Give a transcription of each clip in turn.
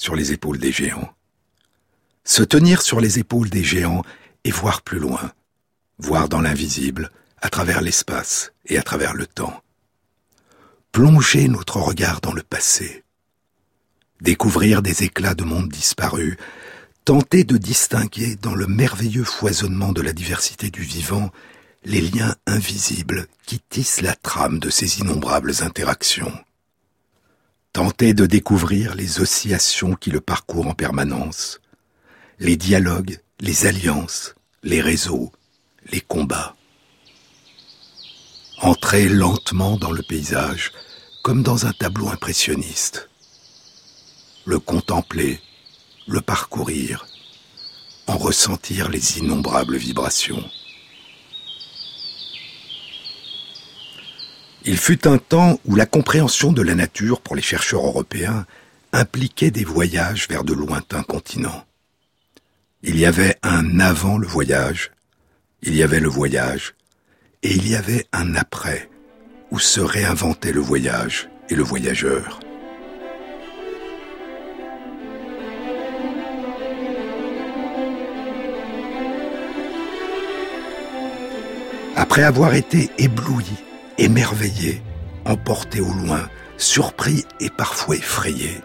sur les épaules des géants. Se tenir sur les épaules des géants et voir plus loin, voir dans l'invisible, à travers l'espace et à travers le temps. Plonger notre regard dans le passé, découvrir des éclats de monde disparus, tenter de distinguer dans le merveilleux foisonnement de la diversité du vivant les liens invisibles qui tissent la trame de ces innombrables interactions. Tenter de découvrir les oscillations qui le parcourent en permanence, les dialogues, les alliances, les réseaux, les combats. Entrer lentement dans le paysage, comme dans un tableau impressionniste. Le contempler, le parcourir, en ressentir les innombrables vibrations. Il fut un temps où la compréhension de la nature pour les chercheurs européens impliquait des voyages vers de lointains continents. Il y avait un avant le voyage, il y avait le voyage, et il y avait un après, où se réinventait le voyage et le voyageur. Après avoir été ébloui émerveillé, emporté au loin, surpris et parfois effrayé.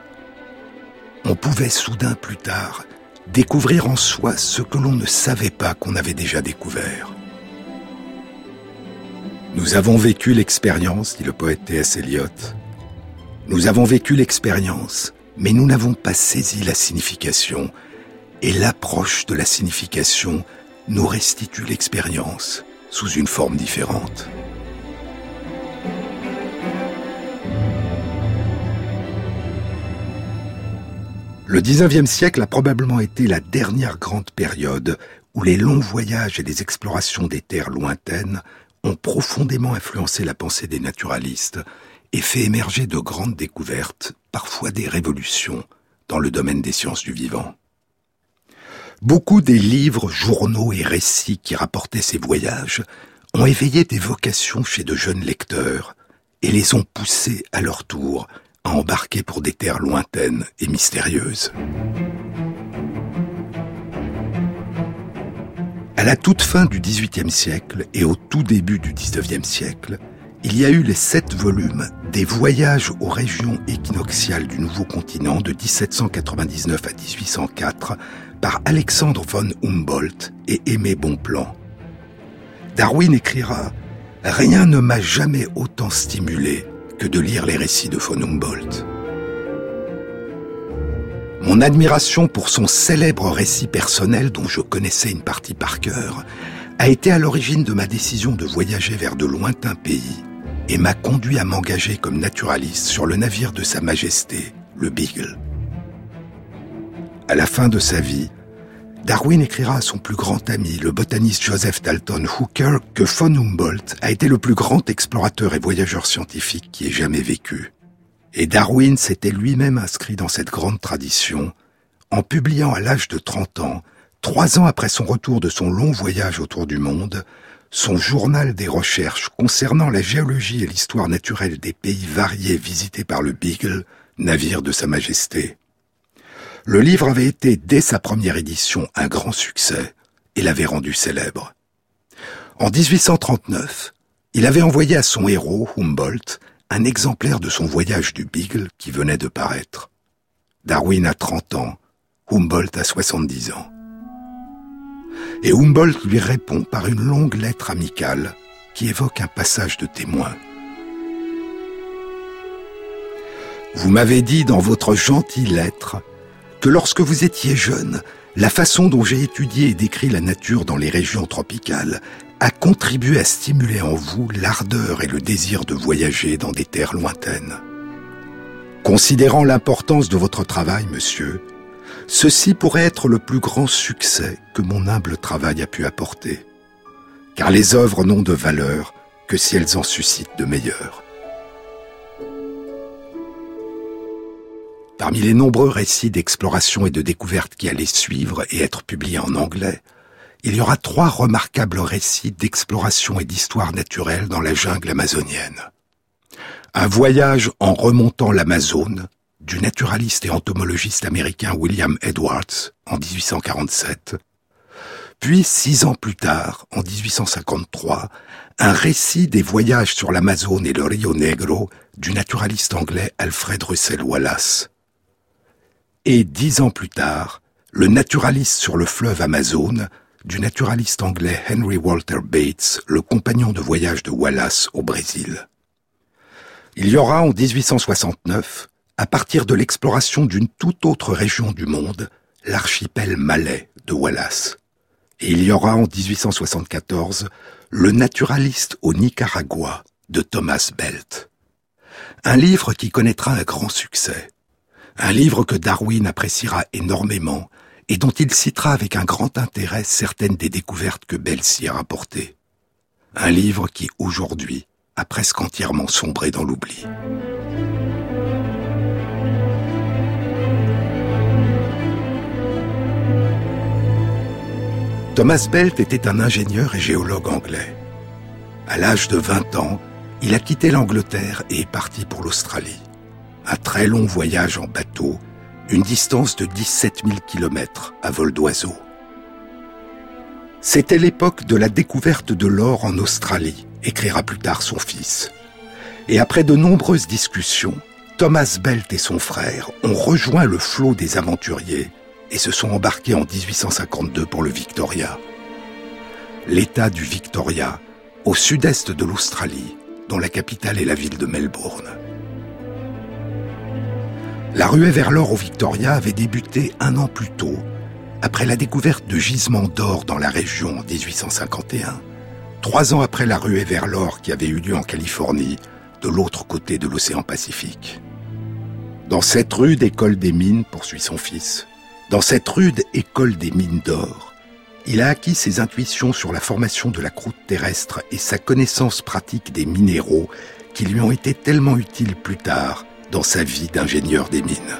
On pouvait soudain plus tard découvrir en soi ce que l'on ne savait pas qu'on avait déjà découvert. Nous avons vécu l'expérience, dit le poète T.S. Eliot. Nous avons vécu l'expérience, mais nous n'avons pas saisi la signification, et l'approche de la signification nous restitue l'expérience sous une forme différente. Le XIXe siècle a probablement été la dernière grande période où les longs voyages et les explorations des terres lointaines ont profondément influencé la pensée des naturalistes et fait émerger de grandes découvertes, parfois des révolutions, dans le domaine des sciences du vivant. Beaucoup des livres, journaux et récits qui rapportaient ces voyages ont éveillé des vocations chez de jeunes lecteurs et les ont poussés à leur tour à embarquer pour des terres lointaines et mystérieuses. À la toute fin du XVIIIe siècle et au tout début du XIXe siècle, il y a eu les sept volumes des voyages aux régions équinoxiales du nouveau continent de 1799 à 1804 par Alexandre von Humboldt et Aimé Bonpland. Darwin écrira Rien ne m'a jamais autant stimulé que de lire les récits de von Humboldt. Mon admiration pour son célèbre récit personnel dont je connaissais une partie par cœur a été à l'origine de ma décision de voyager vers de lointains pays et m'a conduit à m'engager comme naturaliste sur le navire de Sa Majesté, le Beagle. À la fin de sa vie, Darwin écrira à son plus grand ami, le botaniste Joseph Dalton Hooker, que von Humboldt a été le plus grand explorateur et voyageur scientifique qui ait jamais vécu. Et Darwin s'était lui-même inscrit dans cette grande tradition en publiant à l'âge de 30 ans, trois ans après son retour de son long voyage autour du monde, son journal des recherches concernant la géologie et l'histoire naturelle des pays variés visités par le Beagle, navire de Sa Majesté. Le livre avait été, dès sa première édition, un grand succès et l'avait rendu célèbre. En 1839, il avait envoyé à son héros, Humboldt, un exemplaire de son voyage du Beagle qui venait de paraître. Darwin a 30 ans, Humboldt a 70 ans. Et Humboldt lui répond par une longue lettre amicale qui évoque un passage de témoin. Vous m'avez dit dans votre gentille lettre que lorsque vous étiez jeune, la façon dont j'ai étudié et décrit la nature dans les régions tropicales a contribué à stimuler en vous l'ardeur et le désir de voyager dans des terres lointaines. Considérant l'importance de votre travail, monsieur, ceci pourrait être le plus grand succès que mon humble travail a pu apporter. Car les œuvres n'ont de valeur que si elles en suscitent de meilleures. Parmi les nombreux récits d'exploration et de découverte qui allaient suivre et être publiés en anglais, il y aura trois remarquables récits d'exploration et d'histoire naturelle dans la jungle amazonienne. Un voyage en remontant l'Amazone du naturaliste et entomologiste américain William Edwards en 1847, puis six ans plus tard, en 1853, un récit des voyages sur l'Amazone et le Rio Negro du naturaliste anglais Alfred Russel Wallace. Et dix ans plus tard, le naturaliste sur le fleuve Amazone du naturaliste anglais Henry Walter Bates, le compagnon de voyage de Wallace au Brésil. Il y aura en 1869, à partir de l'exploration d'une toute autre région du monde, l'archipel malais de Wallace. Et il y aura en 1874 le naturaliste au Nicaragua de Thomas Belt. Un livre qui connaîtra un grand succès. Un livre que Darwin appréciera énormément et dont il citera avec un grand intérêt certaines des découvertes que Bell s'y a rapportées. Un livre qui, aujourd'hui, a presque entièrement sombré dans l'oubli. Thomas Belt était un ingénieur et géologue anglais. À l'âge de 20 ans, il a quitté l'Angleterre et est parti pour l'Australie. Un très long voyage en bateau une distance de 17 000 km à vol d'oiseau. C'était l'époque de la découverte de l'or en Australie, écrira plus tard son fils. Et après de nombreuses discussions, Thomas Belt et son frère ont rejoint le flot des aventuriers et se sont embarqués en 1852 pour le Victoria. L'État du Victoria, au sud-est de l'Australie, dont la capitale est la ville de Melbourne. La ruée vers l'or au Victoria avait débuté un an plus tôt, après la découverte de gisements d'or dans la région en 1851, trois ans après la ruée vers l'or qui avait eu lieu en Californie, de l'autre côté de l'océan Pacifique. Dans cette rude école des mines, poursuit son fils, dans cette rude école des mines d'or, il a acquis ses intuitions sur la formation de la croûte terrestre et sa connaissance pratique des minéraux qui lui ont été tellement utiles plus tard dans sa vie d'ingénieur des mines.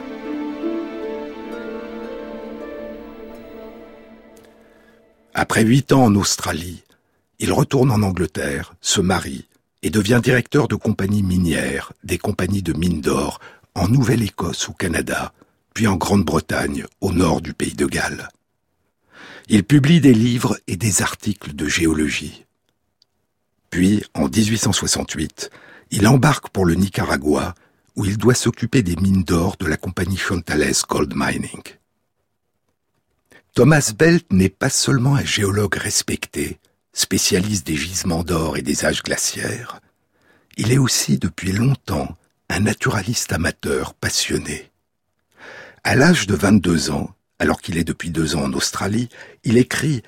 Après huit ans en Australie, il retourne en Angleterre, se marie et devient directeur de compagnie minière, des compagnies de mines d'or, en Nouvelle-Écosse au Canada, puis en Grande-Bretagne, au nord du pays de Galles. Il publie des livres et des articles de géologie. Puis, en 1868, il embarque pour le Nicaragua où il doit s'occuper des mines d'or de la compagnie Chontales Gold Mining. Thomas Belt n'est pas seulement un géologue respecté, spécialiste des gisements d'or et des âges glaciaires, il est aussi depuis longtemps un naturaliste amateur passionné. À l'âge de 22 ans, alors qu'il est depuis deux ans en Australie, il écrit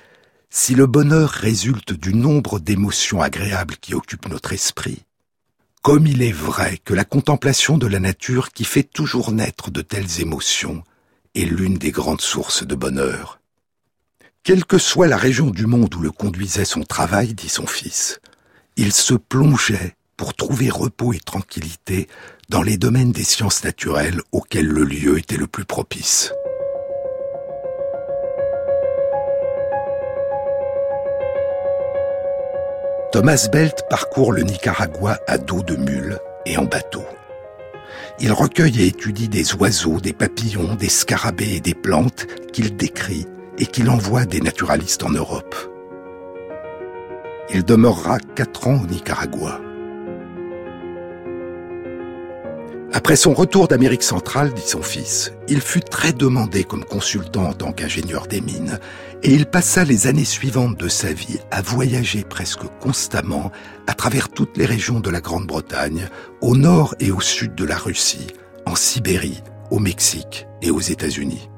Si le bonheur résulte du nombre d'émotions agréables qui occupent notre esprit, comme il est vrai que la contemplation de la nature qui fait toujours naître de telles émotions est l'une des grandes sources de bonheur. Quelle que soit la région du monde où le conduisait son travail, dit son fils, il se plongeait pour trouver repos et tranquillité dans les domaines des sciences naturelles auxquels le lieu était le plus propice. Thomas Belt parcourt le Nicaragua à dos de mule et en bateau. Il recueille et étudie des oiseaux, des papillons, des scarabées et des plantes qu'il décrit et qu'il envoie des naturalistes en Europe. Il demeurera quatre ans au Nicaragua. Après son retour d'Amérique centrale, dit son fils, il fut très demandé comme consultant en tant qu'ingénieur des mines, et il passa les années suivantes de sa vie à voyager presque constamment à travers toutes les régions de la Grande-Bretagne, au nord et au sud de la Russie, en Sibérie, au Mexique et aux États-Unis.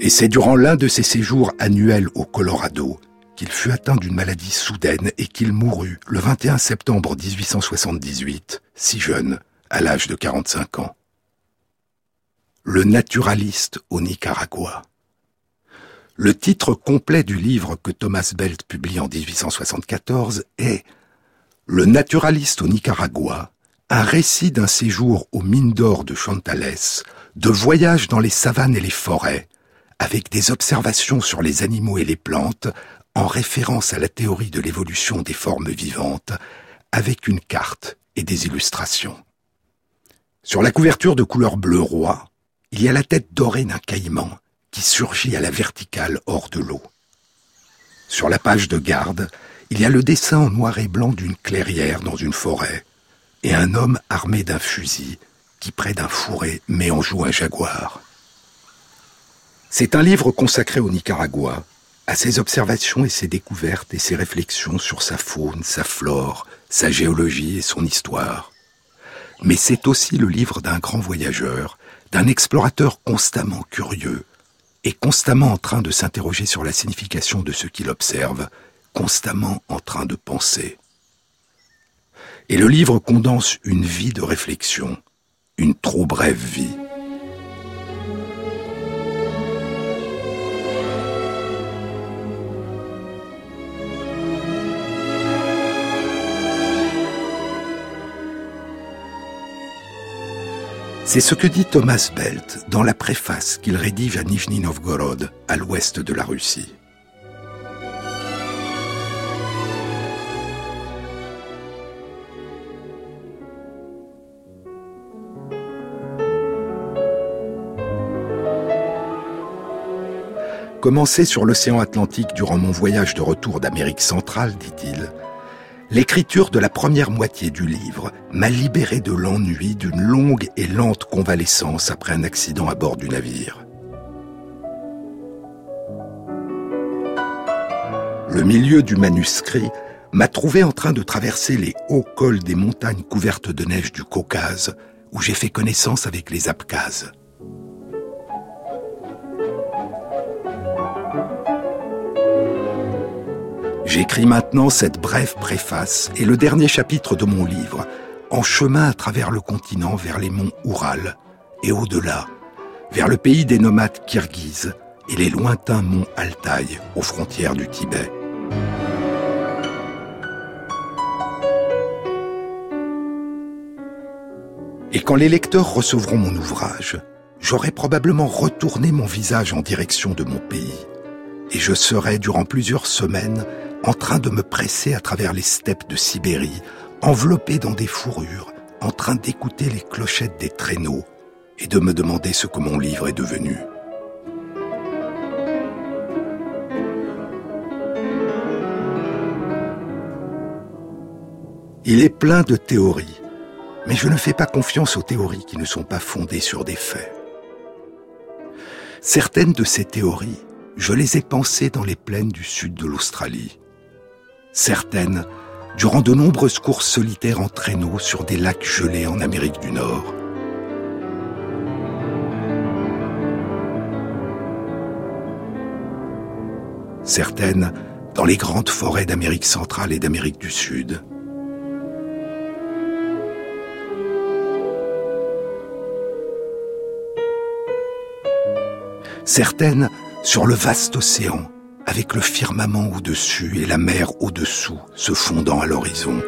Et c'est durant l'un de ses séjours annuels au Colorado qu'il fut atteint d'une maladie soudaine et qu'il mourut le 21 septembre 1878, si jeune, à l'âge de 45 ans. Le naturaliste au Nicaragua. Le titre complet du livre que Thomas Belt publie en 1874 est Le naturaliste au Nicaragua, un récit d'un séjour aux mines d'or de Chantales, de voyage dans les savanes et les forêts, avec des observations sur les animaux et les plantes, en référence à la théorie de l'évolution des formes vivantes, avec une carte et des illustrations. Sur la couverture de couleur bleu roi, il y a la tête dorée d'un caïman qui surgit à la verticale hors de l'eau. Sur la page de garde, il y a le dessin en noir et blanc d'une clairière dans une forêt, et un homme armé d'un fusil qui, près d'un fourré, met en joue un jaguar. C'est un livre consacré au Nicaragua, à ses observations et ses découvertes et ses réflexions sur sa faune, sa flore, sa géologie et son histoire. Mais c'est aussi le livre d'un grand voyageur, d'un explorateur constamment curieux et constamment en train de s'interroger sur la signification de ce qu'il observe, constamment en train de penser. Et le livre condense une vie de réflexion, une trop brève vie. C'est ce que dit Thomas Belt dans la préface qu'il rédige à Nijni Novgorod, à l'ouest de la Russie. Commencé sur l'océan Atlantique durant mon voyage de retour d'Amérique centrale, dit-il, l'écriture de la première moitié du livre m'a libéré de l'ennui d'une longue et lente convalescence après un accident à bord du navire. Le milieu du manuscrit m'a trouvé en train de traverser les hauts cols des montagnes couvertes de neige du Caucase, où j'ai fait connaissance avec les Abkhazes. J'écris maintenant cette brève préface et le dernier chapitre de mon livre, En chemin à travers le continent vers les monts Oural et au-delà, vers le pays des nomades kirghizes et les lointains monts Altaï aux frontières du Tibet. Et quand les lecteurs recevront mon ouvrage, j'aurai probablement retourné mon visage en direction de mon pays, et je serai durant plusieurs semaines en train de me presser à travers les steppes de Sibérie, enveloppé dans des fourrures, en train d'écouter les clochettes des traîneaux et de me demander ce que mon livre est devenu. Il est plein de théories, mais je ne fais pas confiance aux théories qui ne sont pas fondées sur des faits. Certaines de ces théories, je les ai pensées dans les plaines du sud de l'Australie certaines, durant de nombreuses courses solitaires en traîneau sur des lacs gelés en Amérique du Nord. Certaines dans les grandes forêts d'Amérique centrale et d'Amérique du Sud. Certaines sur le vaste océan, avec le firmament au-dessus et la mer au-dessous se fondant à l'horizon.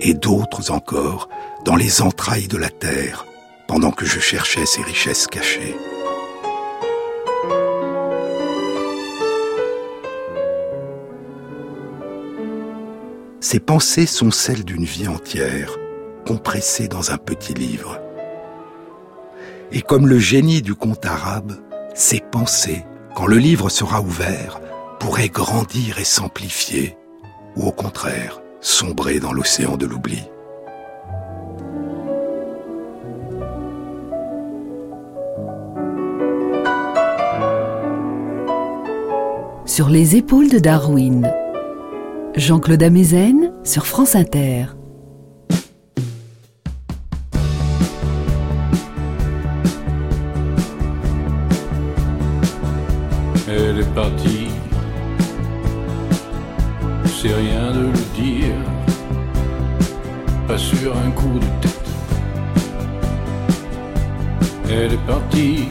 Et d'autres encore dans les entrailles de la terre, pendant que je cherchais ces richesses cachées. Ces pensées sont celles d'une vie entière, compressée dans un petit livre. Et comme le génie du conte arabe, ces pensées, quand le livre sera ouvert, pourraient grandir et s'amplifier, ou au contraire, sombrer dans l'océan de l'oubli. Sur les épaules de Darwin, Jean-Claude Amezen sur France Inter. Elle est partie, c'est rien de le dire, pas sur un coup de tête, Elle est partie,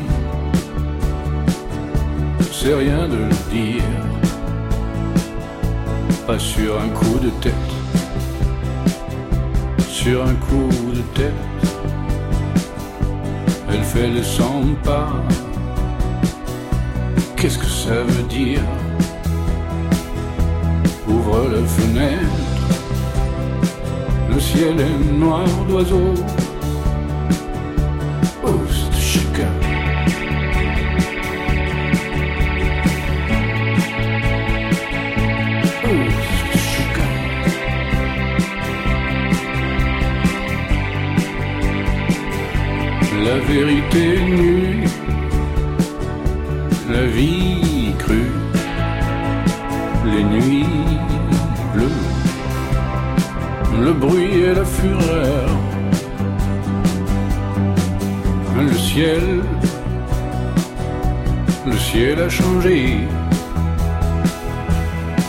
c'est rien de le dire, pas sur un coup de tête, sur un coup de tête, elle fait le 100 pas. Qu'est-ce que ça veut dire Ouvre la fenêtre, le ciel est noir d'oiseaux. Oust, chica. Oust, chica. La vérité nue, le bruit et la fureur, le ciel, le ciel a changé,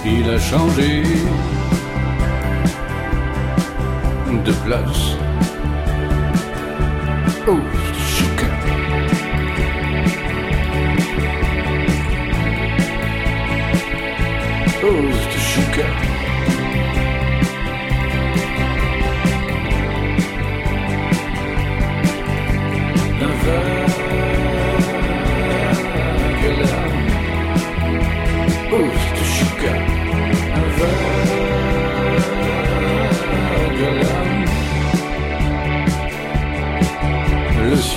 il a changé de place. Oh. Oh.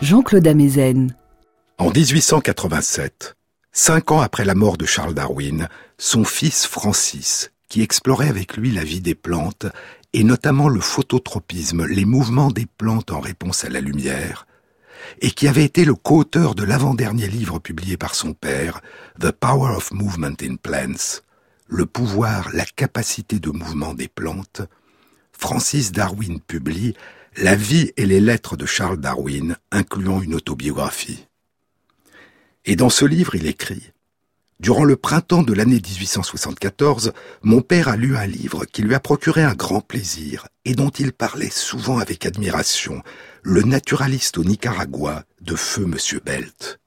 Jean-Claude. En 1887, cinq ans après la mort de Charles Darwin, son fils Francis, qui explorait avec lui la vie des plantes, et notamment le phototropisme, les mouvements des plantes en réponse à la lumière, et qui avait été le co-auteur de l'avant-dernier livre publié par son père, The Power of Movement in Plants, le pouvoir, la capacité de mouvement des plantes, Francis Darwin publie La vie et les lettres de Charles Darwin, incluant une autobiographie. Et dans ce livre, il écrit Durant le printemps de l'année 1874, mon père a lu un livre qui lui a procuré un grand plaisir et dont il parlait souvent avec admiration, le naturaliste au Nicaragua de feu Monsieur Belt.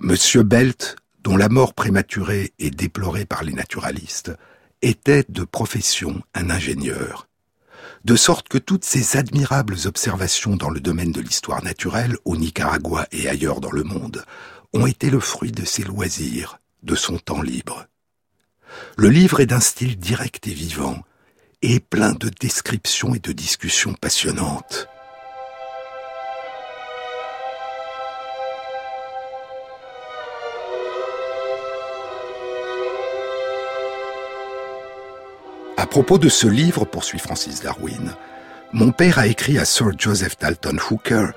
Monsieur Belt, dont la mort prématurée est déplorée par les naturalistes, était de profession un ingénieur. De sorte que toutes ces admirables observations dans le domaine de l'histoire naturelle au Nicaragua et ailleurs dans le monde ont été le fruit de ses loisirs, de son temps libre. Le livre est d'un style direct et vivant, et plein de descriptions et de discussions passionnantes. À propos de ce livre, poursuit Francis Darwin, mon père a écrit à Sir Joseph Dalton Hooker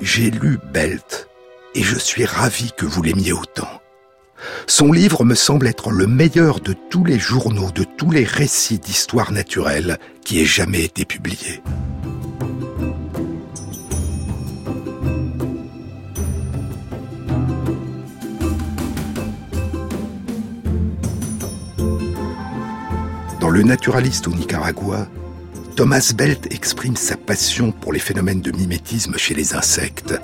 J'ai lu Belt et je suis ravi que vous l'aimiez autant. Son livre me semble être le meilleur de tous les journaux, de tous les récits d'histoire naturelle qui aient jamais été publiés. Dans Le naturaliste au Nicaragua, Thomas Belt exprime sa passion pour les phénomènes de mimétisme chez les insectes.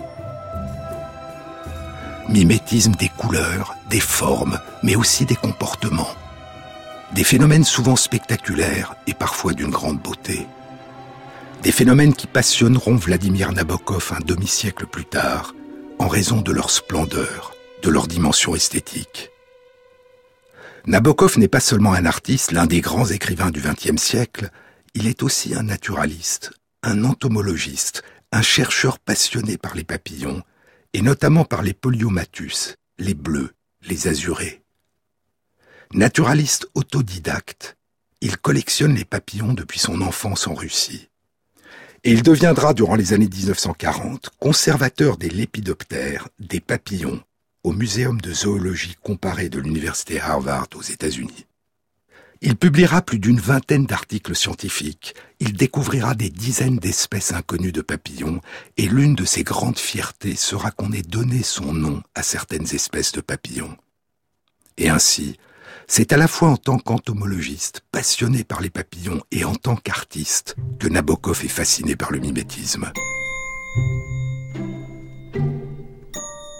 Mimétisme des couleurs, des formes, mais aussi des comportements. Des phénomènes souvent spectaculaires et parfois d'une grande beauté. Des phénomènes qui passionneront Vladimir Nabokov un demi-siècle plus tard, en raison de leur splendeur, de leur dimension esthétique. Nabokov n'est pas seulement un artiste, l'un des grands écrivains du XXe siècle, il est aussi un naturaliste, un entomologiste, un chercheur passionné par les papillons, et notamment par les poliomatus, les bleus, les azurés. Naturaliste autodidacte, il collectionne les papillons depuis son enfance en Russie. Et il deviendra, durant les années 1940, conservateur des lépidoptères, des papillons, au Muséum de zoologie comparée de l'Université Harvard aux États-Unis. Il publiera plus d'une vingtaine d'articles scientifiques, il découvrira des dizaines d'espèces inconnues de papillons, et l'une de ses grandes fiertés sera qu'on ait donné son nom à certaines espèces de papillons. Et ainsi, c'est à la fois en tant qu'entomologiste, passionné par les papillons, et en tant qu'artiste, que Nabokov est fasciné par le mimétisme.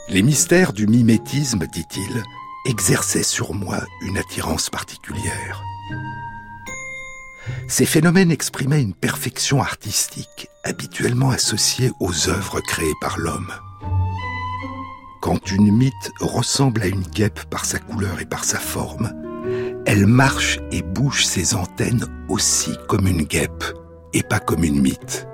Les mystères du mimétisme, dit-il, exerçaient sur moi une attirance particulière. Ces phénomènes exprimaient une perfection artistique habituellement associée aux œuvres créées par l'homme. Quand une mythe ressemble à une guêpe par sa couleur et par sa forme, elle marche et bouge ses antennes aussi comme une guêpe et pas comme une mythe.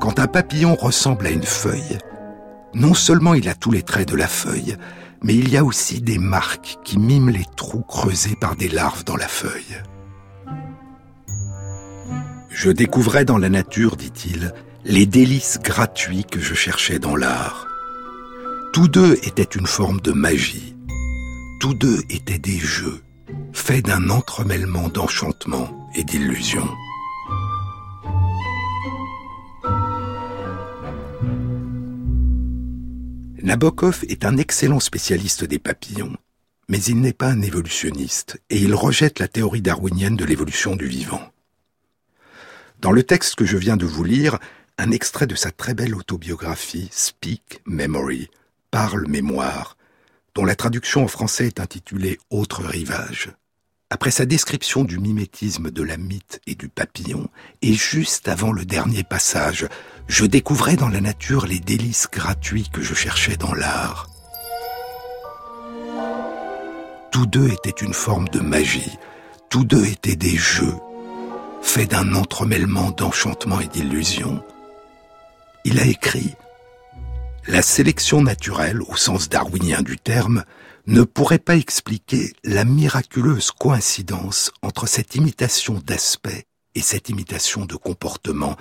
Quand un papillon ressemble à une feuille, non seulement il a tous les traits de la feuille, mais il y a aussi des marques qui miment les trous creusés par des larves dans la feuille. Je découvrais dans la nature, dit-il, les délices gratuits que je cherchais dans l'art. Tous deux étaient une forme de magie. Tous deux étaient des jeux, faits d'un entremêlement d'enchantement et d'illusion. Nabokov est un excellent spécialiste des papillons, mais il n'est pas un évolutionniste et il rejette la théorie darwinienne de l'évolution du vivant. Dans le texte que je viens de vous lire, un extrait de sa très belle autobiographie Speak Memory, Parle mémoire, dont la traduction en français est intitulée Autre rivage après sa description du mimétisme de la mythe et du papillon, et juste avant le dernier passage, je découvrais dans la nature les délices gratuits que je cherchais dans l'art. Tous deux étaient une forme de magie, tous deux étaient des jeux, faits d'un entremêlement d'enchantement et d'illusion. Il a écrit La sélection naturelle, au sens darwinien du terme, ne pourrait pas expliquer la miraculeuse coïncidence entre cette imitation d'aspect et cette imitation de comportement,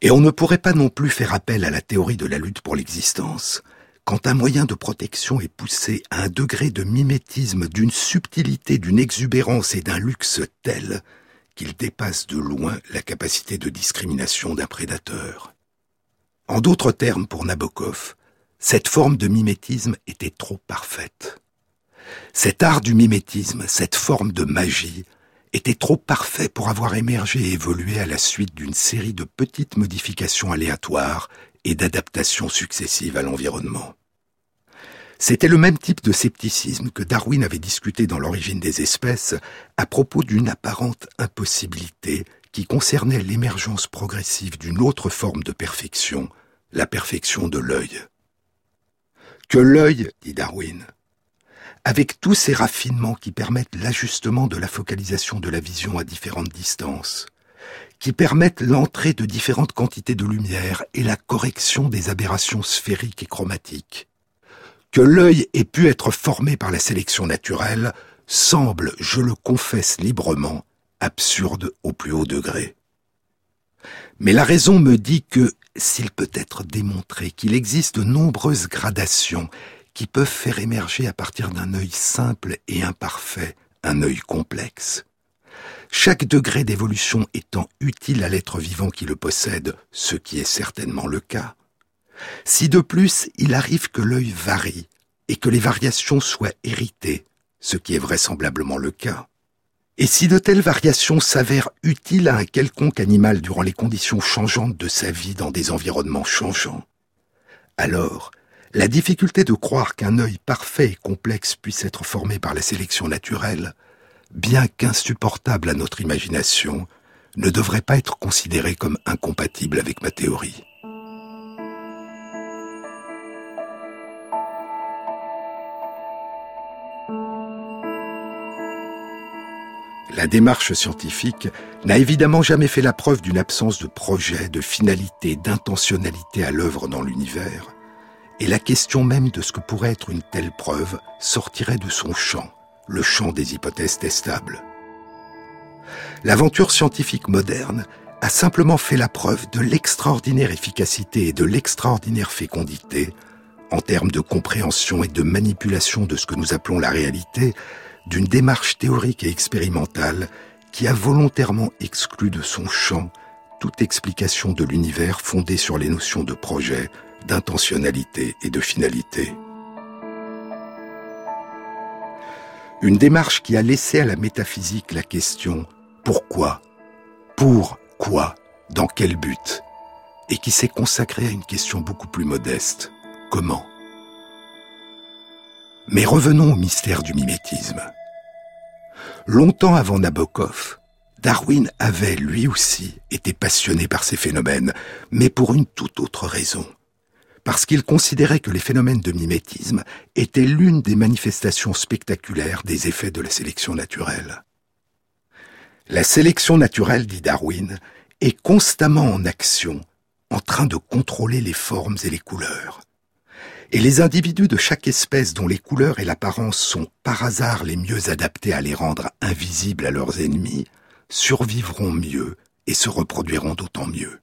et on ne pourrait pas non plus faire appel à la théorie de la lutte pour l'existence, quand un moyen de protection est poussé à un degré de mimétisme, d'une subtilité, d'une exubérance et d'un luxe tel qu'il dépasse de loin la capacité de discrimination d'un prédateur. En d'autres termes, pour Nabokov, cette forme de mimétisme était trop parfaite. Cet art du mimétisme, cette forme de magie, était trop parfait pour avoir émergé et évolué à la suite d'une série de petites modifications aléatoires et d'adaptations successives à l'environnement. C'était le même type de scepticisme que Darwin avait discuté dans l'origine des espèces à propos d'une apparente impossibilité qui concernait l'émergence progressive d'une autre forme de perfection, la perfection de l'œil. Que l'œil, dit Darwin, avec tous ces raffinements qui permettent l'ajustement de la focalisation de la vision à différentes distances, qui permettent l'entrée de différentes quantités de lumière et la correction des aberrations sphériques et chromatiques. Que l'œil ait pu être formé par la sélection naturelle semble, je le confesse librement, absurde au plus haut degré. Mais la raison me dit que, s'il peut être démontré qu'il existe de nombreuses gradations qui peuvent faire émerger à partir d'un œil simple et imparfait un œil complexe. Chaque degré d'évolution étant utile à l'être vivant qui le possède, ce qui est certainement le cas. Si de plus il arrive que l'œil varie et que les variations soient héritées, ce qui est vraisemblablement le cas. Et si de telles variations s'avèrent utiles à un quelconque animal durant les conditions changeantes de sa vie dans des environnements changeants, alors La difficulté de croire qu'un œil parfait et complexe puisse être formé par la sélection naturelle, bien qu'insupportable à notre imagination, ne devrait pas être considérée comme incompatible avec ma théorie. La démarche scientifique n'a évidemment jamais fait la preuve d'une absence de projet, de finalité, d'intentionnalité à l'œuvre dans l'univers, et la question même de ce que pourrait être une telle preuve sortirait de son champ, le champ des hypothèses testables. L'aventure scientifique moderne a simplement fait la preuve de l'extraordinaire efficacité et de l'extraordinaire fécondité, en termes de compréhension et de manipulation de ce que nous appelons la réalité, d'une démarche théorique et expérimentale qui a volontairement exclu de son champ toute explication de l'univers fondée sur les notions de projet, d'intentionnalité et de finalité. Une démarche qui a laissé à la métaphysique la question pourquoi Pour quoi Dans quel but Et qui s'est consacrée à une question beaucoup plus modeste. Comment mais revenons au mystère du mimétisme. Longtemps avant Nabokov, Darwin avait lui aussi été passionné par ces phénomènes, mais pour une toute autre raison. Parce qu'il considérait que les phénomènes de mimétisme étaient l'une des manifestations spectaculaires des effets de la sélection naturelle. La sélection naturelle, dit Darwin, est constamment en action, en train de contrôler les formes et les couleurs. Et les individus de chaque espèce dont les couleurs et l'apparence sont par hasard les mieux adaptés à les rendre invisibles à leurs ennemis, survivront mieux et se reproduiront d'autant mieux.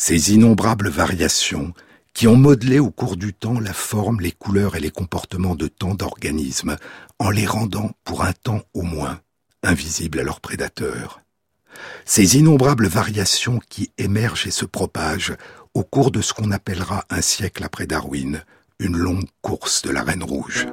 Ces innombrables variations qui ont modelé au cours du temps la forme, les couleurs et les comportements de tant d'organismes, en les rendant, pour un temps au moins, invisibles à leurs prédateurs. Ces innombrables variations qui émergent et se propagent au cours de ce qu'on appellera un siècle après Darwin, une longue course de la Reine Rouge.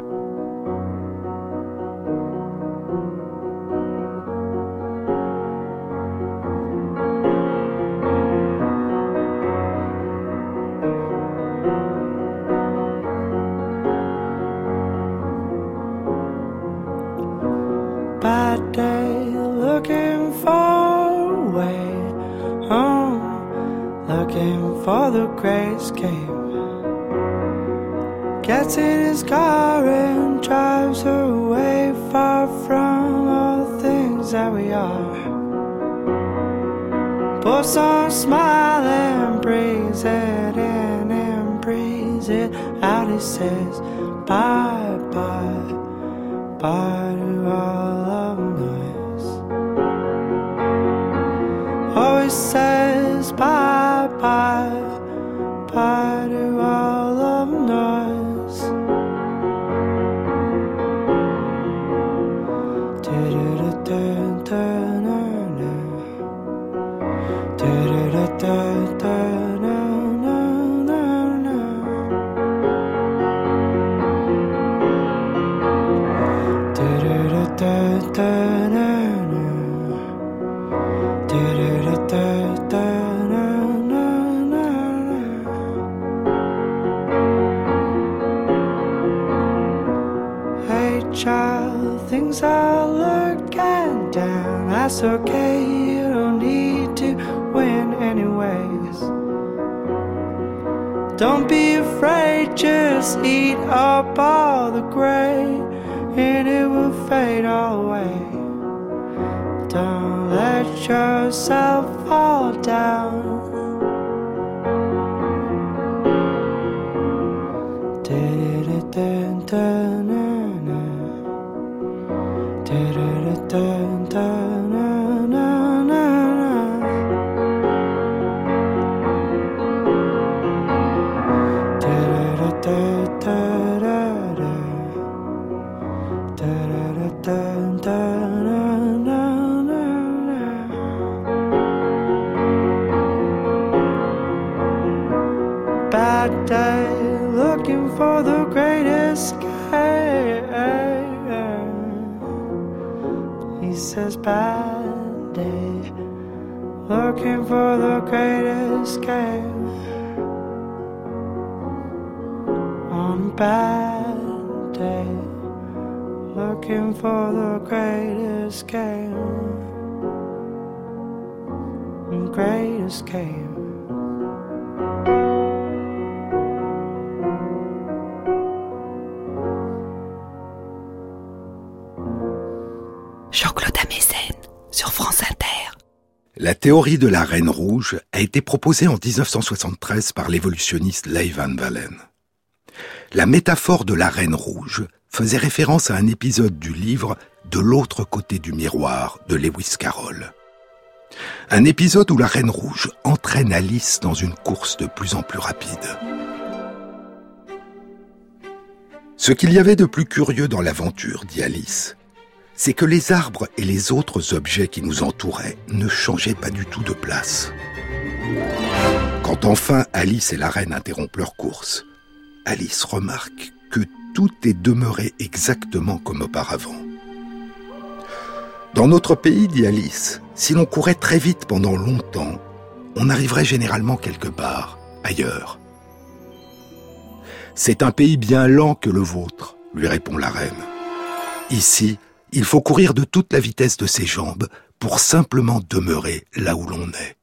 That's okay. You don't need to win, anyways. Don't be afraid, just eat up all the gray, and it will fade away. Don't let yourself fall down. Bad day, looking for the greatest great escape. a bad day, looking for the great escape, great escape. La théorie de la Reine Rouge a été proposée en 1973 par l'évolutionniste Leigh Van Valen. La métaphore de la Reine Rouge faisait référence à un épisode du livre De l'autre côté du miroir de Lewis Carroll. Un épisode où la Reine Rouge entraîne Alice dans une course de plus en plus rapide. Ce qu'il y avait de plus curieux dans l'aventure, dit Alice, c'est que les arbres et les autres objets qui nous entouraient ne changeaient pas du tout de place. Quand enfin Alice et la reine interrompent leur course, Alice remarque que tout est demeuré exactement comme auparavant. Dans notre pays, dit Alice, si l'on courait très vite pendant longtemps, on arriverait généralement quelque part, ailleurs. C'est un pays bien lent que le vôtre, lui répond la reine. Ici, il faut courir de toute la vitesse de ses jambes pour simplement demeurer là où l'on est.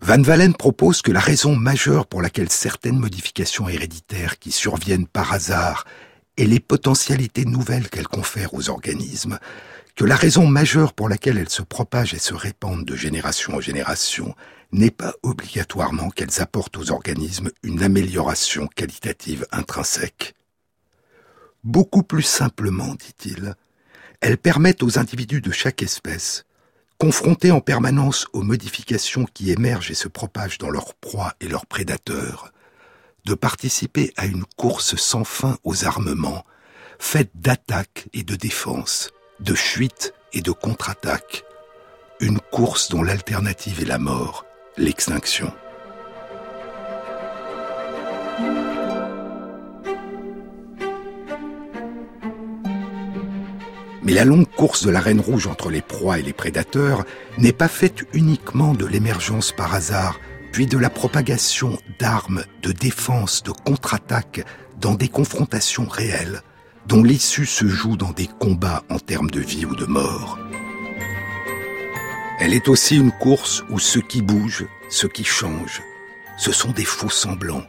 Van Valen propose que la raison majeure pour laquelle certaines modifications héréditaires qui surviennent par hasard et les potentialités nouvelles qu'elles confèrent aux organismes, que la raison majeure pour laquelle elles se propagent et se répandent de génération en génération n'est pas obligatoirement qu'elles apportent aux organismes une amélioration qualitative intrinsèque. Beaucoup plus simplement, dit-il, elles permettent aux individus de chaque espèce, confrontés en permanence aux modifications qui émergent et se propagent dans leurs proies et leurs prédateurs, de participer à une course sans fin aux armements, faite d'attaques et de défenses, de fuites et de contre-attaques, une course dont l'alternative est la mort, l'extinction. Mais la longue course de la Reine Rouge entre les proies et les prédateurs n'est pas faite uniquement de l'émergence par hasard, puis de la propagation d'armes, de défense, de contre-attaques dans des confrontations réelles, dont l'issue se joue dans des combats en termes de vie ou de mort. Elle est aussi une course où ce qui bouge, ce qui change, ce sont des faux semblants,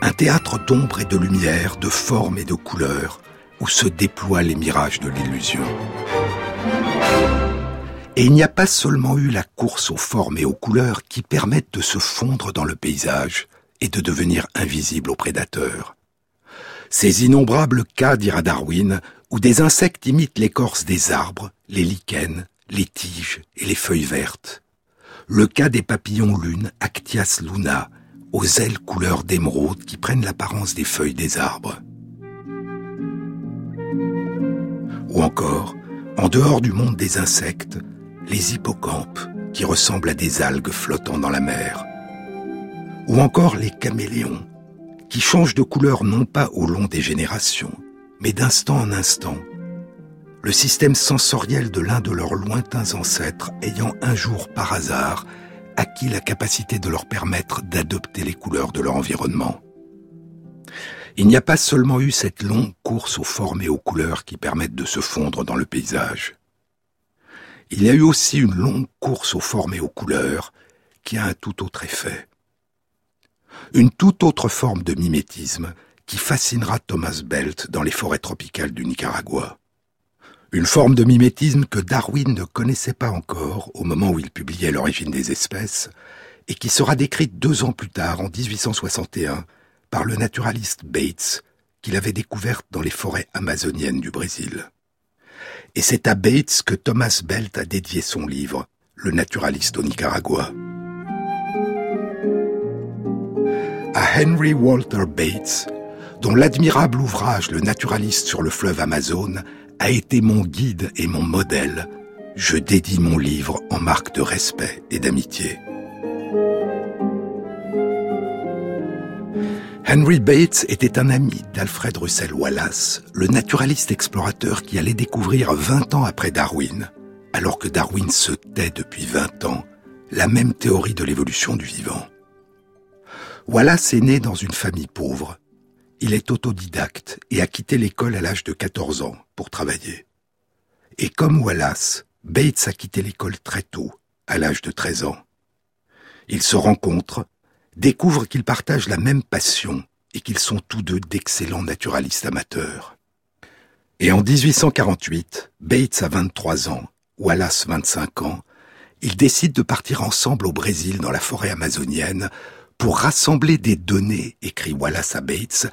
un théâtre d'ombre et de lumière, de formes et de couleurs, où se déploient les mirages de l'illusion. Et il n'y a pas seulement eu la course aux formes et aux couleurs qui permettent de se fondre dans le paysage et de devenir invisible aux prédateurs. Ces innombrables cas, dira Darwin, où des insectes imitent l'écorce des arbres, les lichens, les tiges et les feuilles vertes. Le cas des papillons lunes, Actias luna, aux ailes couleur d'émeraude qui prennent l'apparence des feuilles des arbres. Ou encore, en dehors du monde des insectes, les hippocampes qui ressemblent à des algues flottant dans la mer. Ou encore les caméléons qui changent de couleur non pas au long des générations, mais d'instant en instant. Le système sensoriel de l'un de leurs lointains ancêtres ayant un jour par hasard acquis la capacité de leur permettre d'adopter les couleurs de leur environnement. Il n'y a pas seulement eu cette longue course aux formes et aux couleurs qui permettent de se fondre dans le paysage. Il y a eu aussi une longue course aux formes et aux couleurs qui a un tout autre effet. Une toute autre forme de mimétisme qui fascinera Thomas Belt dans les forêts tropicales du Nicaragua. Une forme de mimétisme que Darwin ne connaissait pas encore au moment où il publiait L'origine des espèces et qui sera décrite deux ans plus tard, en 1861, par le naturaliste Bates, qu'il avait découverte dans les forêts amazoniennes du Brésil. Et c'est à Bates que Thomas Belt a dédié son livre, Le naturaliste au Nicaragua. À Henry Walter Bates, dont l'admirable ouvrage Le naturaliste sur le fleuve Amazone a été mon guide et mon modèle, je dédie mon livre en marque de respect et d'amitié. Henry Bates était un ami d'Alfred Russel Wallace, le naturaliste explorateur qui allait découvrir 20 ans après Darwin, alors que Darwin se tait depuis 20 ans, la même théorie de l'évolution du vivant. Wallace est né dans une famille pauvre. il est autodidacte et a quitté l'école à l'âge de 14 ans pour travailler. Et comme Wallace, Bates a quitté l'école très tôt, à l'âge de 13 ans. Ils se rencontrent, découvrent qu'ils partagent la même passion et qu'ils sont tous deux d'excellents naturalistes amateurs. Et en 1848, Bates a 23 ans, Wallace 25 ans, ils décident de partir ensemble au Brésil dans la forêt amazonienne pour rassembler des données, écrit Wallace à Bates,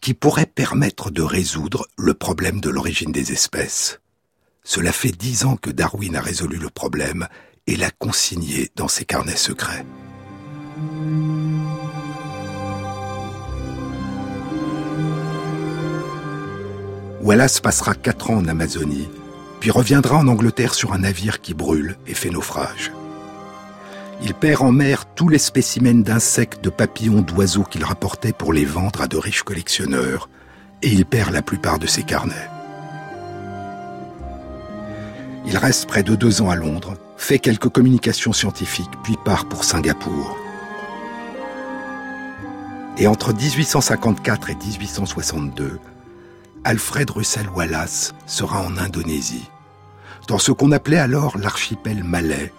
qui pourraient permettre de résoudre le problème de l'origine des espèces. Cela fait dix ans que Darwin a résolu le problème et l'a consigné dans ses carnets secrets. Wallace passera quatre ans en Amazonie, puis reviendra en Angleterre sur un navire qui brûle et fait naufrage. Il perd en mer tous les spécimens d'insectes, de papillons, d'oiseaux qu'il rapportait pour les vendre à de riches collectionneurs, et il perd la plupart de ses carnets. Il reste près de deux ans à Londres, fait quelques communications scientifiques, puis part pour Singapour. Et entre 1854 et 1862, Alfred Russel Wallace sera en Indonésie, dans ce qu'on appelait alors l'archipel malais,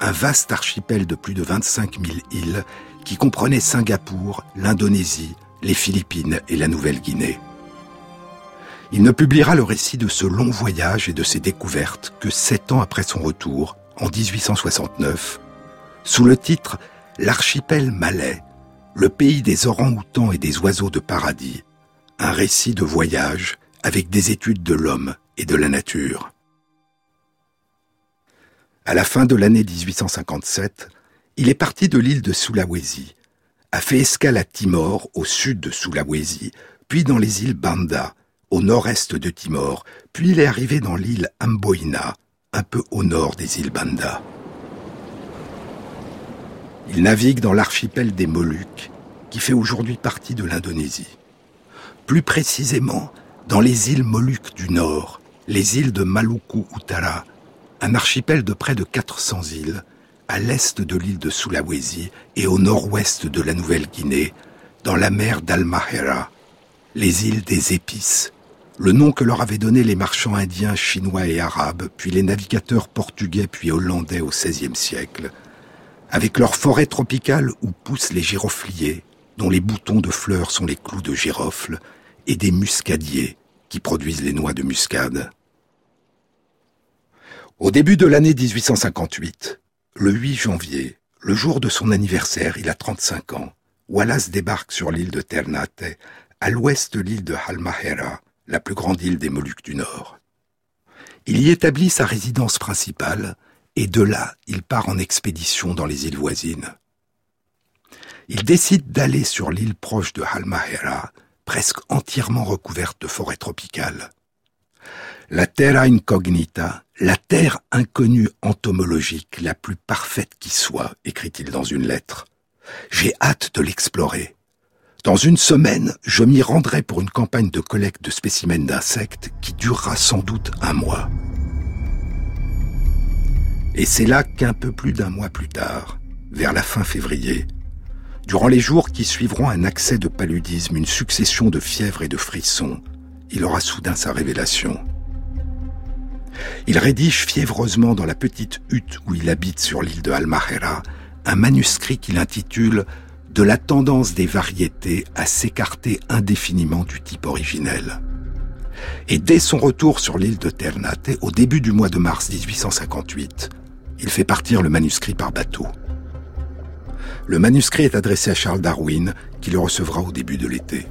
un vaste archipel de plus de 25 000 îles qui comprenait Singapour, l'Indonésie, les Philippines et la Nouvelle-Guinée. Il ne publiera le récit de ce long voyage et de ses découvertes que sept ans après son retour, en 1869, sous le titre L'archipel malais, le pays des orang-outans et des oiseaux de paradis, un récit de voyage avec des études de l'homme et de la nature. À la fin de l'année 1857, il est parti de l'île de Sulawesi, a fait escale à Timor, au sud de Sulawesi, puis dans les îles Banda, au nord-est de Timor, puis il est arrivé dans l'île Amboina, un peu au nord des îles Banda. Il navigue dans l'archipel des Moluques, qui fait aujourd'hui partie de l'Indonésie. Plus précisément dans les îles Moluques du Nord, les îles de Maluku Utara, un archipel de près de 400 îles, à l'est de l'île de Sulawesi et au nord-ouest de la Nouvelle-Guinée, dans la mer d'Almahera, les îles des épices, le nom que leur avaient donné les marchands indiens, chinois et arabes, puis les navigateurs portugais puis hollandais au XVIe siècle, avec leurs forêts tropicales où poussent les girofliers, dont les boutons de fleurs sont les clous de girofle, et des muscadiers qui produisent les noix de muscade. Au début de l'année 1858, le 8 janvier, le jour de son anniversaire, il a 35 ans, Wallace débarque sur l'île de Ternate, à l'ouest de l'île de Halmahera, la plus grande île des Moluques du Nord. Il y établit sa résidence principale, et de là, il part en expédition dans les îles voisines. Il décide d'aller sur l'île proche de Halmahera, presque entièrement recouverte de forêts tropicales. La terra incognita, la terre inconnue entomologique la plus parfaite qui soit, écrit-il dans une lettre. J'ai hâte de l'explorer. Dans une semaine, je m'y rendrai pour une campagne de collecte de spécimens d'insectes qui durera sans doute un mois. Et c'est là qu'un peu plus d'un mois plus tard, vers la fin février, Durant les jours qui suivront un accès de paludisme, une succession de fièvres et de frissons, il aura soudain sa révélation. Il rédige fiévreusement dans la petite hutte où il habite sur l'île de Almahera un manuscrit qu'il intitule De la tendance des variétés à s'écarter indéfiniment du type originel. Et dès son retour sur l'île de Ternate, au début du mois de mars 1858, il fait partir le manuscrit par bateau. Le manuscrit est adressé à Charles Darwin, qui le recevra au début de l'été.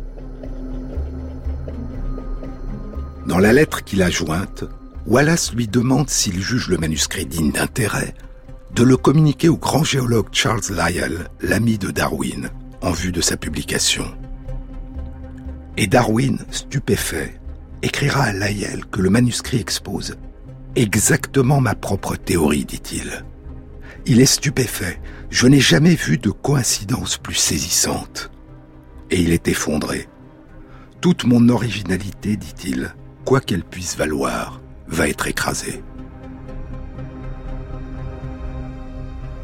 Dans la lettre qu'il a jointe, Wallace lui demande s'il juge le manuscrit digne d'intérêt, de le communiquer au grand géologue Charles Lyell, l'ami de Darwin, en vue de sa publication. Et Darwin, stupéfait, écrira à Lyell que le manuscrit expose exactement ma propre théorie, dit-il. Il est stupéfait. Je n'ai jamais vu de coïncidence plus saisissante. Et il est effondré. Toute mon originalité, dit-il, quoi qu'elle puisse valoir, va être écrasée.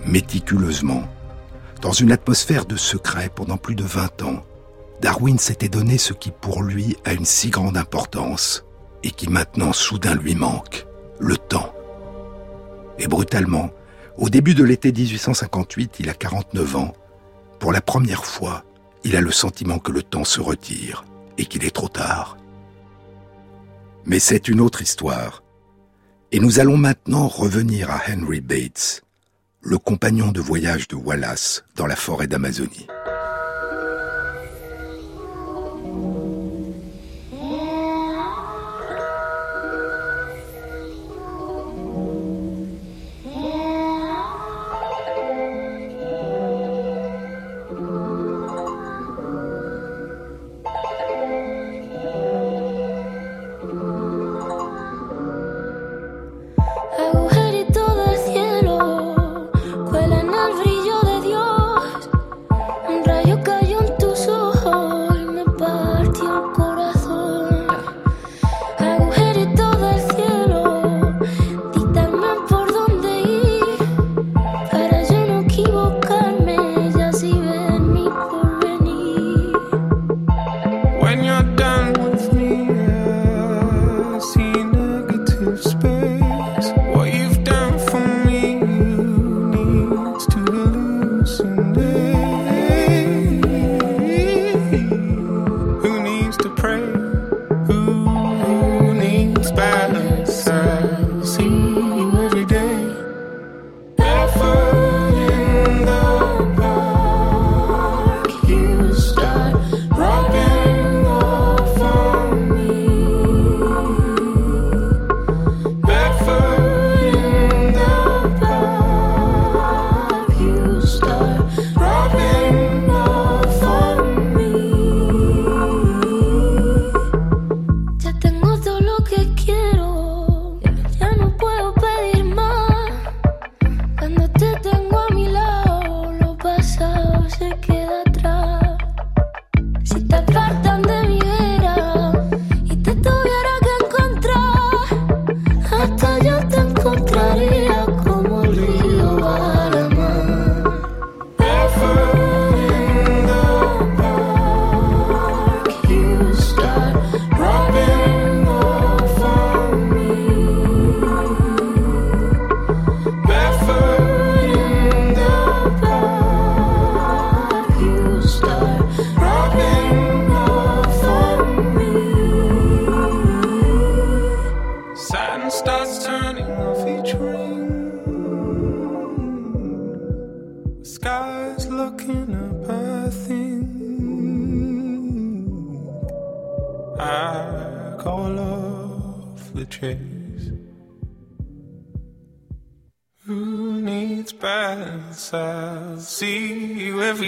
Méticuleusement, dans une atmosphère de secret pendant plus de vingt ans, Darwin s'était donné ce qui pour lui a une si grande importance et qui maintenant soudain lui manque, le temps. Et brutalement, au début de l'été 1858, il a 49 ans. Pour la première fois, il a le sentiment que le temps se retire et qu'il est trop tard. Mais c'est une autre histoire. Et nous allons maintenant revenir à Henry Bates, le compagnon de voyage de Wallace dans la forêt d'Amazonie.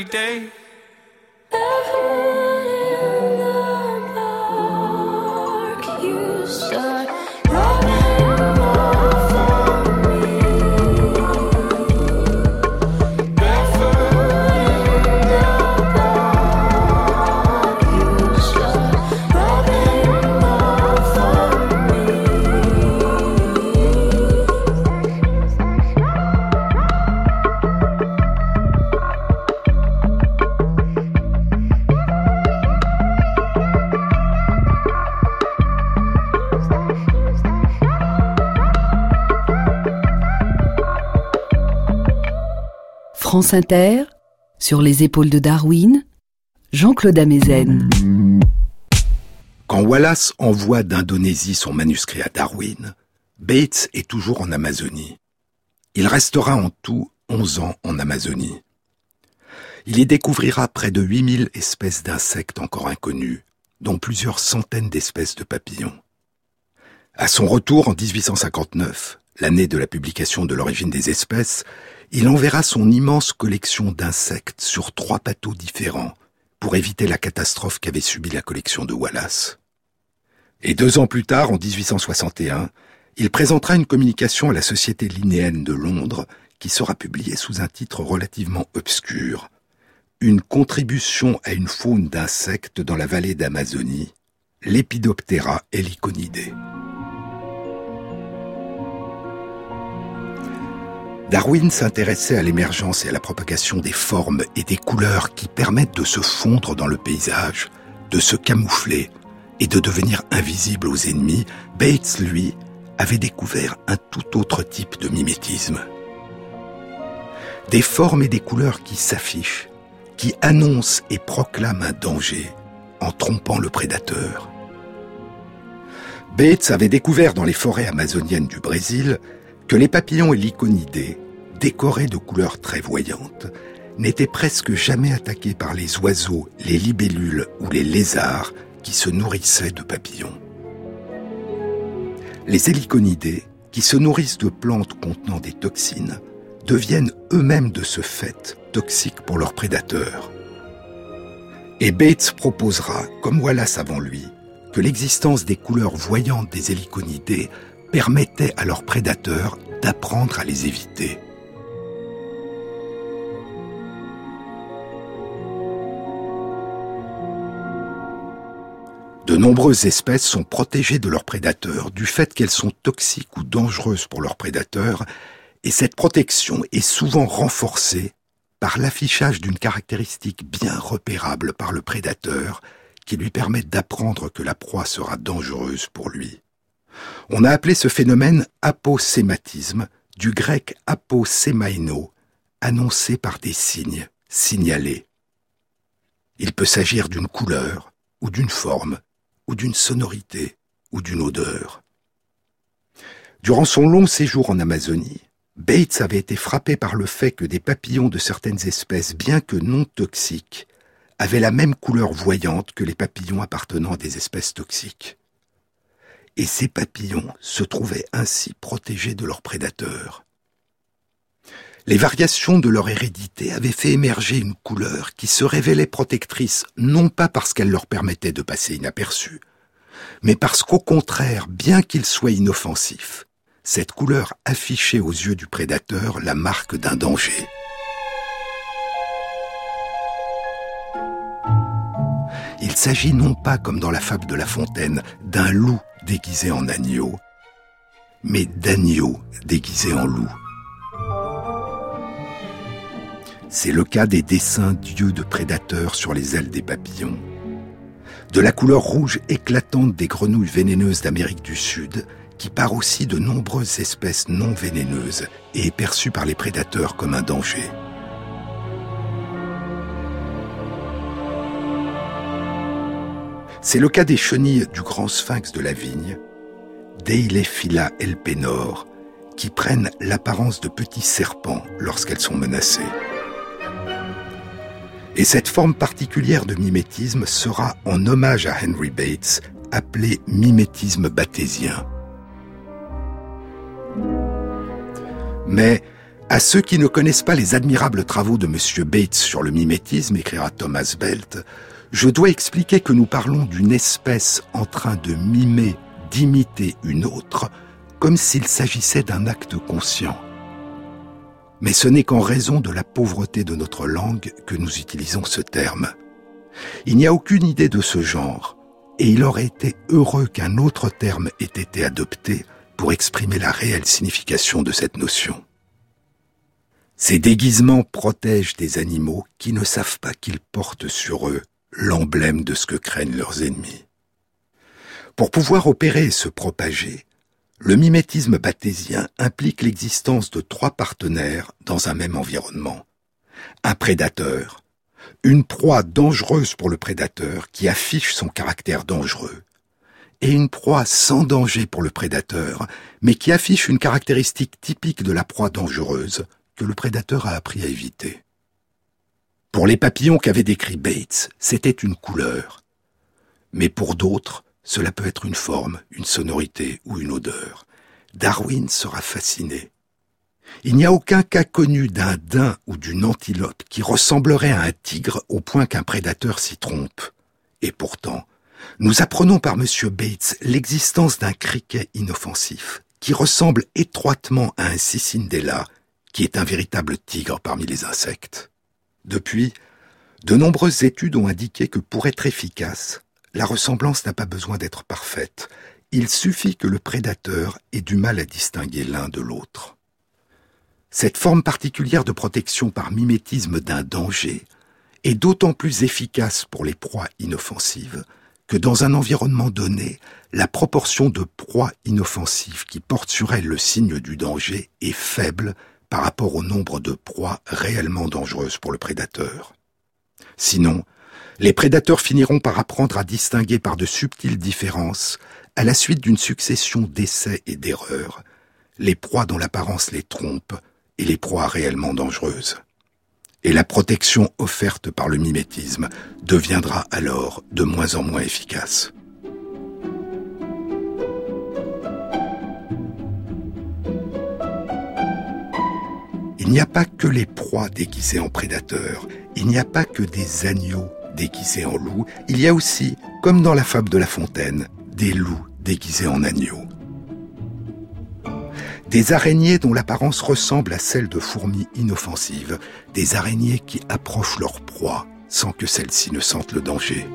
day. Inter, sur les épaules de Darwin, Jean-Claude Amezen. Quand Wallace envoie d'Indonésie son manuscrit à Darwin, Bates est toujours en Amazonie. Il restera en tout 11 ans en Amazonie. Il y découvrira près de 8000 espèces d'insectes encore inconnues, dont plusieurs centaines d'espèces de papillons. À son retour en 1859, l'année de la publication de l'origine des espèces, il enverra son immense collection d'insectes sur trois bateaux différents pour éviter la catastrophe qu'avait subie la collection de Wallace. Et deux ans plus tard, en 1861, il présentera une communication à la Société linéenne de Londres qui sera publiée sous un titre relativement obscur. Une contribution à une faune d'insectes dans la vallée d'Amazonie, Lepidoptera heliconidae. Darwin s'intéressait à l'émergence et à la propagation des formes et des couleurs qui permettent de se fondre dans le paysage, de se camoufler et de devenir invisible aux ennemis. Bates, lui, avait découvert un tout autre type de mimétisme. Des formes et des couleurs qui s'affichent, qui annoncent et proclament un danger en trompant le prédateur. Bates avait découvert dans les forêts amazoniennes du Brésil que les papillons et l'iconidés, décorés de couleurs très voyantes, n'étaient presque jamais attaqués par les oiseaux, les libellules ou les lézards qui se nourrissaient de papillons. Les héliconidés, qui se nourrissent de plantes contenant des toxines, deviennent eux-mêmes de ce fait toxiques pour leurs prédateurs. Et Bates proposera, comme Wallace avant lui, que l'existence des couleurs voyantes des héliconidés permettait à leurs prédateurs d'apprendre à les éviter. De nombreuses espèces sont protégées de leurs prédateurs du fait qu'elles sont toxiques ou dangereuses pour leurs prédateurs, et cette protection est souvent renforcée par l'affichage d'une caractéristique bien repérable par le prédateur qui lui permet d'apprendre que la proie sera dangereuse pour lui. On a appelé ce phénomène aposématisme, du grec aposémaino, annoncé par des signes, signalés. Il peut s'agir d'une couleur, ou d'une forme, ou d'une sonorité, ou d'une odeur. Durant son long séjour en Amazonie, Bates avait été frappé par le fait que des papillons de certaines espèces, bien que non toxiques, avaient la même couleur voyante que les papillons appartenant à des espèces toxiques et ces papillons se trouvaient ainsi protégés de leurs prédateurs. Les variations de leur hérédité avaient fait émerger une couleur qui se révélait protectrice non pas parce qu'elle leur permettait de passer inaperçue, mais parce qu'au contraire, bien qu'il soit inoffensif, cette couleur affichait aux yeux du prédateur la marque d'un danger. Il s'agit non pas, comme dans la fable de La Fontaine, d'un loup déguisé en agneau, mais d'agneau déguisé en loup. C'est le cas des dessins d'yeux de prédateurs sur les ailes des papillons, de la couleur rouge éclatante des grenouilles vénéneuses d'Amérique du Sud, qui part aussi de nombreuses espèces non vénéneuses et est perçue par les prédateurs comme un danger. C'est le cas des chenilles du grand sphinx de la vigne, Deilephila elpenor, qui prennent l'apparence de petits serpents lorsqu'elles sont menacées. Et cette forme particulière de mimétisme sera, en hommage à Henry Bates, appelée mimétisme bathésien. Mais à ceux qui ne connaissent pas les admirables travaux de M. Bates sur le mimétisme, écrira Thomas Belt, je dois expliquer que nous parlons d'une espèce en train de mimer, d'imiter une autre, comme s'il s'agissait d'un acte conscient. Mais ce n'est qu'en raison de la pauvreté de notre langue que nous utilisons ce terme. Il n'y a aucune idée de ce genre, et il aurait été heureux qu'un autre terme ait été adopté pour exprimer la réelle signification de cette notion. Ces déguisements protègent des animaux qui ne savent pas qu'ils portent sur eux l'emblème de ce que craignent leurs ennemis. Pour pouvoir opérer et se propager, le mimétisme bathésien implique l'existence de trois partenaires dans un même environnement. Un prédateur, une proie dangereuse pour le prédateur qui affiche son caractère dangereux, et une proie sans danger pour le prédateur, mais qui affiche une caractéristique typique de la proie dangereuse que le prédateur a appris à éviter. Pour les papillons qu'avait décrit Bates, c'était une couleur. Mais pour d'autres, cela peut être une forme, une sonorité ou une odeur. Darwin sera fasciné. Il n'y a aucun cas connu d'un daim ou d'une antilope qui ressemblerait à un tigre au point qu'un prédateur s'y trompe. Et pourtant, nous apprenons par M. Bates l'existence d'un criquet inoffensif qui ressemble étroitement à un cicindela, qui est un véritable tigre parmi les insectes. Depuis, de nombreuses études ont indiqué que pour être efficace, la ressemblance n'a pas besoin d'être parfaite. Il suffit que le prédateur ait du mal à distinguer l'un de l'autre. Cette forme particulière de protection par mimétisme d'un danger est d'autant plus efficace pour les proies inoffensives que dans un environnement donné, la proportion de proies inoffensives qui portent sur elles le signe du danger est faible par rapport au nombre de proies réellement dangereuses pour le prédateur. Sinon, les prédateurs finiront par apprendre à distinguer par de subtiles différences, à la suite d'une succession d'essais et d'erreurs, les proies dont l'apparence les trompe et les proies réellement dangereuses. Et la protection offerte par le mimétisme deviendra alors de moins en moins efficace. Il n'y a pas que les proies déguisées en prédateurs, il n'y a pas que des agneaux déguisés en loups, il y a aussi, comme dans la fable de La Fontaine, des loups déguisés en agneaux. Des araignées dont l'apparence ressemble à celle de fourmis inoffensives, des araignées qui approchent leur proie sans que celle-ci ne sente le danger.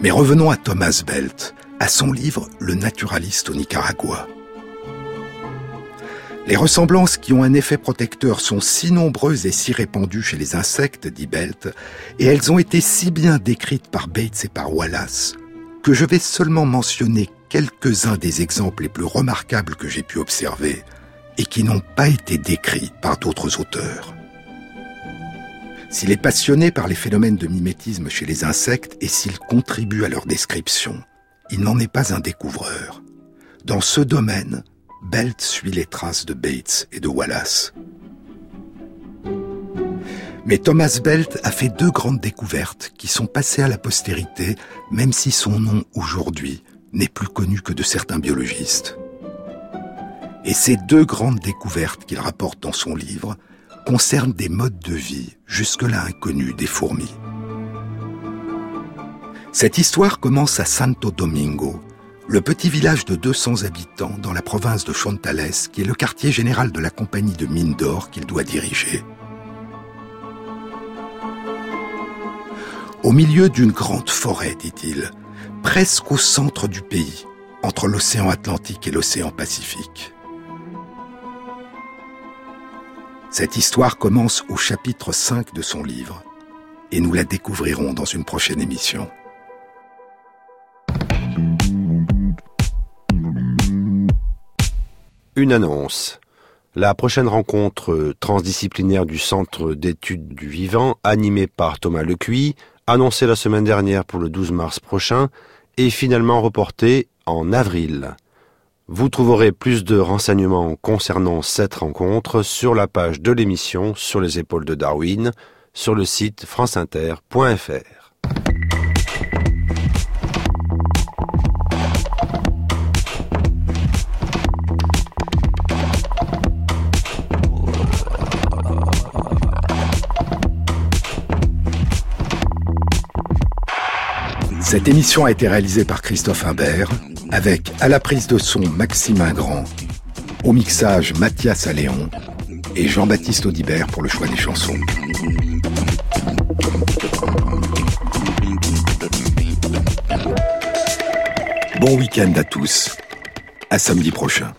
Mais revenons à Thomas Belt, à son livre Le naturaliste au Nicaragua. Les ressemblances qui ont un effet protecteur sont si nombreuses et si répandues chez les insectes, dit Belt, et elles ont été si bien décrites par Bates et par Wallace, que je vais seulement mentionner quelques-uns des exemples les plus remarquables que j'ai pu observer et qui n'ont pas été décrits par d'autres auteurs. S'il est passionné par les phénomènes de mimétisme chez les insectes et s'il contribue à leur description, il n'en est pas un découvreur. Dans ce domaine, Belt suit les traces de Bates et de Wallace. Mais Thomas Belt a fait deux grandes découvertes qui sont passées à la postérité, même si son nom aujourd'hui n'est plus connu que de certains biologistes. Et ces deux grandes découvertes qu'il rapporte dans son livre concernent des modes de vie jusque-là inconnus des fourmis. Cette histoire commence à Santo Domingo, le petit village de 200 habitants dans la province de Chontales, qui est le quartier général de la compagnie de mines d'or qu'il doit diriger. Au milieu d'une grande forêt, dit-il, presque au centre du pays, entre l'océan Atlantique et l'océan Pacifique. Cette histoire commence au chapitre 5 de son livre, et nous la découvrirons dans une prochaine émission. Une annonce. La prochaine rencontre transdisciplinaire du Centre d'études du vivant, animée par Thomas Lecuy, annoncée la semaine dernière pour le 12 mars prochain, est finalement reportée en avril. Vous trouverez plus de renseignements concernant cette rencontre sur la page de l'émission Sur les épaules de Darwin, sur le site franceinter.fr. Cette émission a été réalisée par Christophe Imbert, avec à la prise de son Maxime Ingrand, au mixage Mathias Alléon et Jean-Baptiste Audibert pour le choix des chansons. Bon week-end à tous. À samedi prochain.